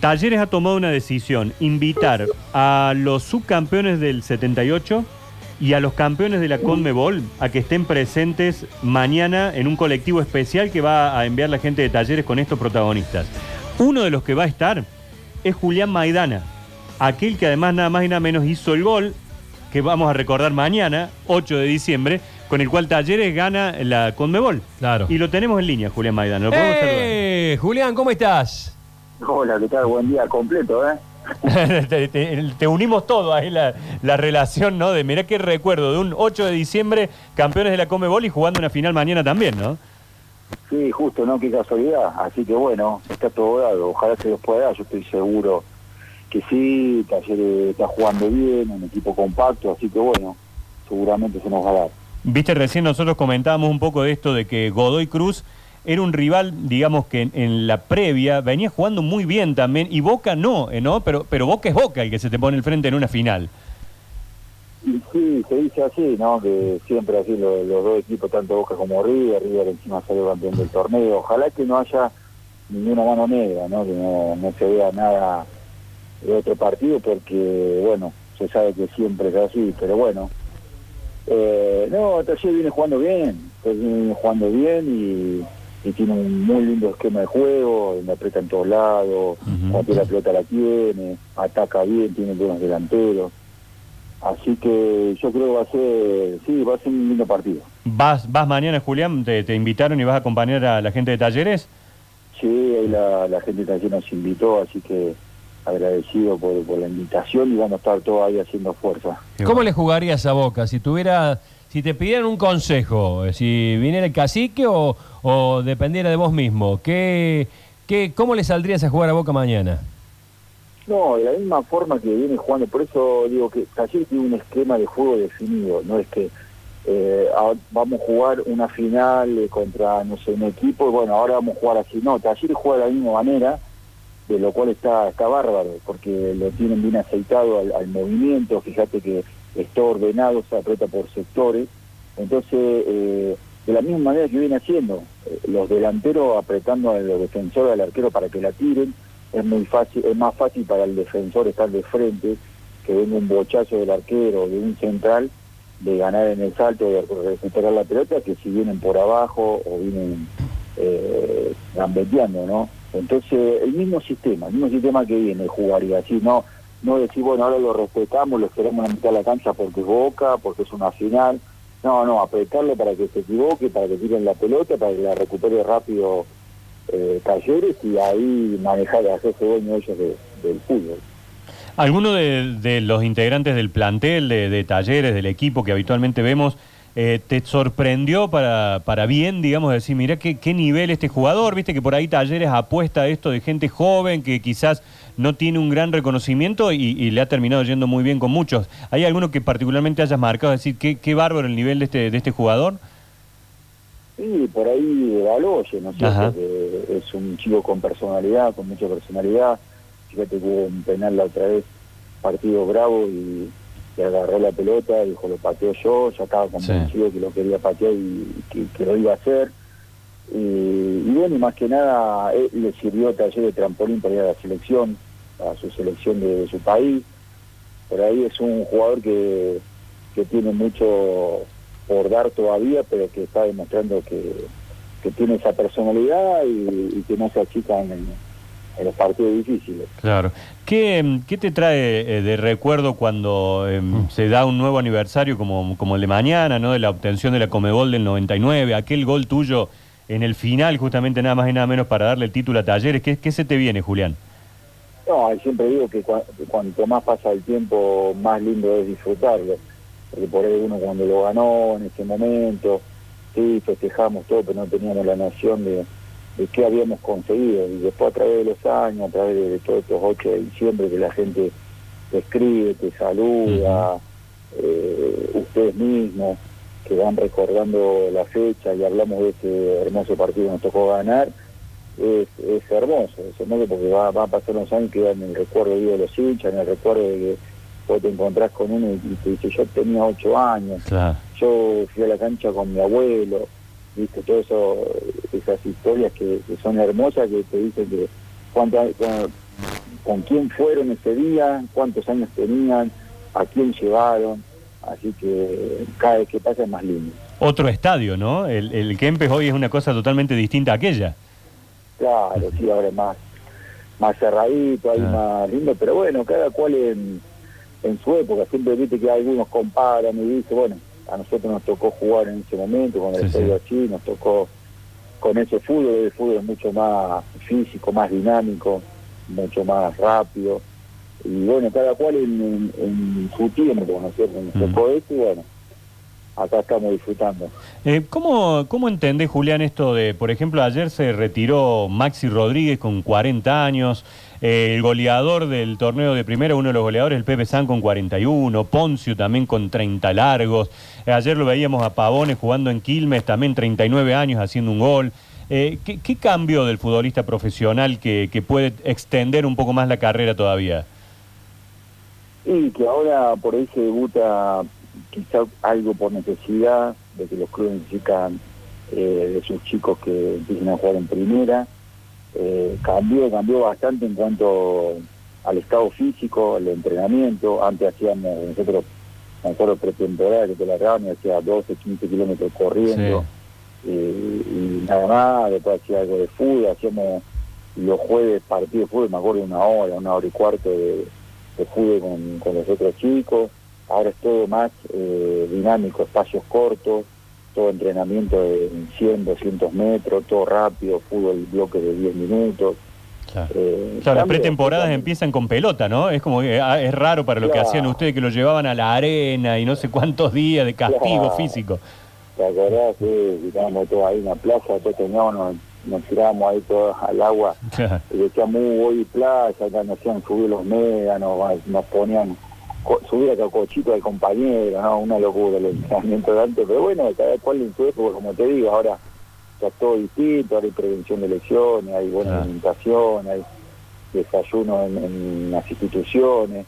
Talleres ha tomado una decisión, invitar a los subcampeones del 78 y a los campeones de la Conmebol a que estén presentes mañana en un colectivo especial que va a enviar la gente de Talleres con estos protagonistas. Uno de los que va a estar es Julián Maidana, aquel que además nada más y nada menos hizo el gol que vamos a recordar mañana, 8 de diciembre, con el cual Talleres gana la Conmebol. Claro. Y lo tenemos en línea, Julián Maidana. ¿Lo podemos saludar? ¡Eh! Julián, ¿cómo estás? Hola, ¿qué tal? Buen día completo, ¿eh? te, te- te unimos todo ahí la, la relación, ¿no? De mirá qué recuerdo, de un 8 de diciembre, campeones de la Comebol y jugando una final mañana también, ¿no? Sí, justo, ¿no? Qué casualidad. Así que bueno, está todo dado. Ojalá se los pueda dar. Yo estoy seguro que sí. Talleres está jugando bien, un equipo compacto. Así que bueno, seguramente se nos va a dar. Viste, recién nosotros comentábamos un poco de esto de que Godoy Cruz era un rival, digamos que en, la previa venía jugando muy bien también, y Boca no, ¿eh, ¿no? Pero, pero Boca es Boca el que se te pone el frente en una final. Sí, se dice así, ¿no? Que siempre así los, dos equipos, tanto Boca como River, River encima salió campeón del torneo. Ojalá que no haya ninguna mano negra, ¿no? Que no, no se vea nada de otro partido porque, bueno, se sabe que siempre es así, pero bueno. Eh, no, Taller viene jugando bien, viene jugando bien y, y tiene un muy lindo esquema de juego, donde aprieta en todos lados, tiene la pelota la tiene, ataca bien, tiene buenos delanteros. Así que yo creo que va a ser, sí, va a ser un lindo partido. ¿Vas, vas mañana, Julián? ¿Te, te invitaron y vas a acompañar a la gente de Talleres? Sí, ahí la, la gente también nos invitó, así que agradecido por, por la invitación y vamos a estar todos ahí haciendo fuerza. ¿Cómo le jugarías a Boca si tuviera, si te pidieran un consejo, eh, si viniera el cacique o, o dependiera de vos mismo? ¿Qué, qué, ¿Cómo le saldrías a jugar a Boca mañana? No, de la misma forma que viene jugando, por eso digo que Taller tiene un esquema de juego definido, no es que eh, vamos a jugar una final eh, contra, no sé, un equipo, y bueno, ahora vamos a jugar así, no, Taller juega de la misma manera, de lo cual está, está bárbaro, porque lo tienen bien aceitado al movimiento, fíjate que está ordenado, se aprieta por sectores, entonces, eh, de la misma manera que viene haciendo, eh, los delanteros apretando a los defensores, al arquero para que la tiren, es muy fácil, es más fácil para el defensor estar de frente, que venga un bochazo del arquero, de un central, de ganar en el salto, de recuperar la pelota, que si vienen por abajo o vienen eh, gambeteando, ¿no? Entonces, el mismo sistema, el mismo sistema que viene jugaría así, no no decir, bueno, ahora lo respetamos, lo esperamos en la mitad de la cancha porque es Boca, porque es una final. No, no, apretarlo para que se equivoque, para que tiren la pelota, para que la recupere rápido eh, Talleres y ahí manejar, hacerse dueño ellos de- del fútbol. ¿Alguno de, los integrantes del plantel, de Talleres, del equipo que habitualmente vemos, eh, te sorprendió para, para bien, digamos, decir, mira qué, qué nivel este jugador? Viste que por ahí Talleres apuesta a esto de gente joven que quizás no tiene un gran reconocimiento y, y le ha terminado yendo muy bien con muchos. ¿Hay alguno que particularmente hayas marcado, decir, qué, qué bárbaro el nivel de este, de este jugador? Y por ahí de Baloye, ¿no cierto? Que es un chico con personalidad, con mucha personalidad. Fíjate que hubo un penal la otra vez, partido bravo y, y agarró la pelota, dijo lo pateo yo, ya estaba convencido que lo quería patear y que, que lo iba a hacer. Y, y bueno, y más que nada eh, le sirvió taller de trampolín para ir a la selección, a su selección de, de su país. Por ahí es un jugador que, que tiene mucho por dar todavía, pero que está demostrando que, que tiene esa personalidad y, y que no se achica en, en los partidos difíciles. Claro. ¿Qué, mm, qué te trae eh, de recuerdo cuando em, se da un nuevo aniversario como, como el de mañana, ¿no? De la obtención de la Comebol del 99, aquel gol tuyo en el final, justamente nada más y nada menos para darle el título a Talleres. ¿Qué, qué se te viene, Julián? No, siempre digo que cua- que cuanto más pasa el tiempo, más lindo es disfrutarlo. Porque por ahí uno cuando lo ganó en ese momento, sí, festejamos todo, pero no teníamos la noción de qué habíamos conseguido. Y después a través de los años, a través de, todos estos 8 de diciembre que la gente te escribe, te saluda, eh, ustedes mismos, que van recordando la fecha y hablamos de este hermoso partido que nos tocó ganar, es, es hermoso, es hermoso porque va, va a pasar unos años que en el recuerdo de los hinchas, en el recuerdo de que vos te encontrás con uno y, te dice, yo tenía ocho años, Claro. yo fui a la cancha con mi abuelo, viste, todo eso, esas historias que, que son hermosas, que te dicen que cuánto, con quién fueron ese día, cuántos años tenían, a quién llevaron, así que cada vez que pasa es más lindo. Otro estadio, ¿no? El, el Kempes hoy es una cosa totalmente distinta a aquella. Claro, sí, ahora es más, más cerradito, ahí Ah. más lindo, pero bueno, cada cual en, en su época, siempre viste que algunos comparan y dicen, bueno, a nosotros nos tocó jugar en ese momento, con el Sí, estadio así, nos tocó con ese fútbol, el fútbol es mucho más físico, más dinámico, mucho más rápido, y bueno, cada cual en, en- en su tiempo, ¿no es cierto? Nos Mm. tocó esto y bueno, acá estamos disfrutando. Eh, ¿cómo, ¿Cómo entendés, Julián, esto de, por ejemplo, ayer se retiró Maxi Rodríguez con 40 años, eh, el goleador del torneo de primera, uno de los goleadores, el Pepe San con 41, Poncio también con 30 largos, Eh, ayer lo veíamos a Pavones jugando en Quilmes, también 39 años haciendo un gol. ¿qué, qué cambio del futbolista profesional que, que puede extender un poco más la carrera todavía? Y que ahora por ahí se debuta quizá algo por necesidad, de que los clubes necesitan eh, de sus chicos que empiecen a jugar en primera. Eh, cambió, cambió bastante en cuanto al estado físico, al entrenamiento. Antes hacíamos, nosotros, me acuerdo pretemporada que te la daban y hacía 12, 15 kilómetros corriendo. Sí. eh, y nada más, después hacía algo de fútbol, hacíamos los jueves partido de fútbol, me acuerdo una hora, una hora y cuarto de, de fútbol con, con los otros chicos, ahora es todo más eh, dinámico, espacios cortos, todo entrenamiento de 100, 200 metros, todo rápido, fútbol bloque de 10 minutos. Claro. eh, Claro, las pretemporadas empiezan con pelota, ¿no? Es como que ah, es raro para lo que hacían ustedes que lo llevaban a la arena y no sé cuántos días de castigo Claro. físico. ¿Te acordás? Sí, que estábamos todos ahí en la plaza, después teníamos, nos, tirábamos ahí todos al agua y decíamos "Uh, hoy playa, acá nos hacían subir los médanos, nos ponían subir a cochito al compañero, ¿no? Una locura el entrenamiento de antes, pero bueno, cada cual en su época, como te digo, ahora está todo distinto, ahora hay prevención de lesiones, hay buena alimentación, hay desayuno en, en las instituciones.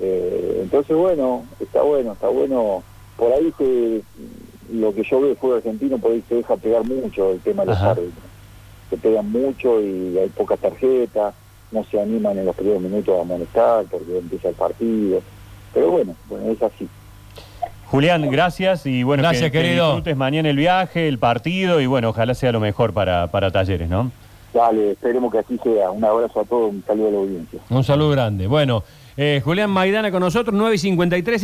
Eh, entonces, bueno, está bueno, está bueno. Por ahí se, lo que yo veo fútbol argentino, por ahí se deja pegar mucho el tema de los Ajá. árbitros. Se pegan mucho y hay pocas tarjetas, no se animan en los primeros minutos a amonestar porque empieza el partido. Pero bueno, bueno es así. Julián, gracias y bueno, Gracias, que, que querido. disfrutes mañana el viaje, el partido y bueno, ojalá sea lo mejor para, para Talleres, ¿no? Dale, esperemos que así sea. Un abrazo a todos, un saludo a la audiencia. Un saludo grande. Bueno, eh, Julián Maidana con nosotros, 9 y 53.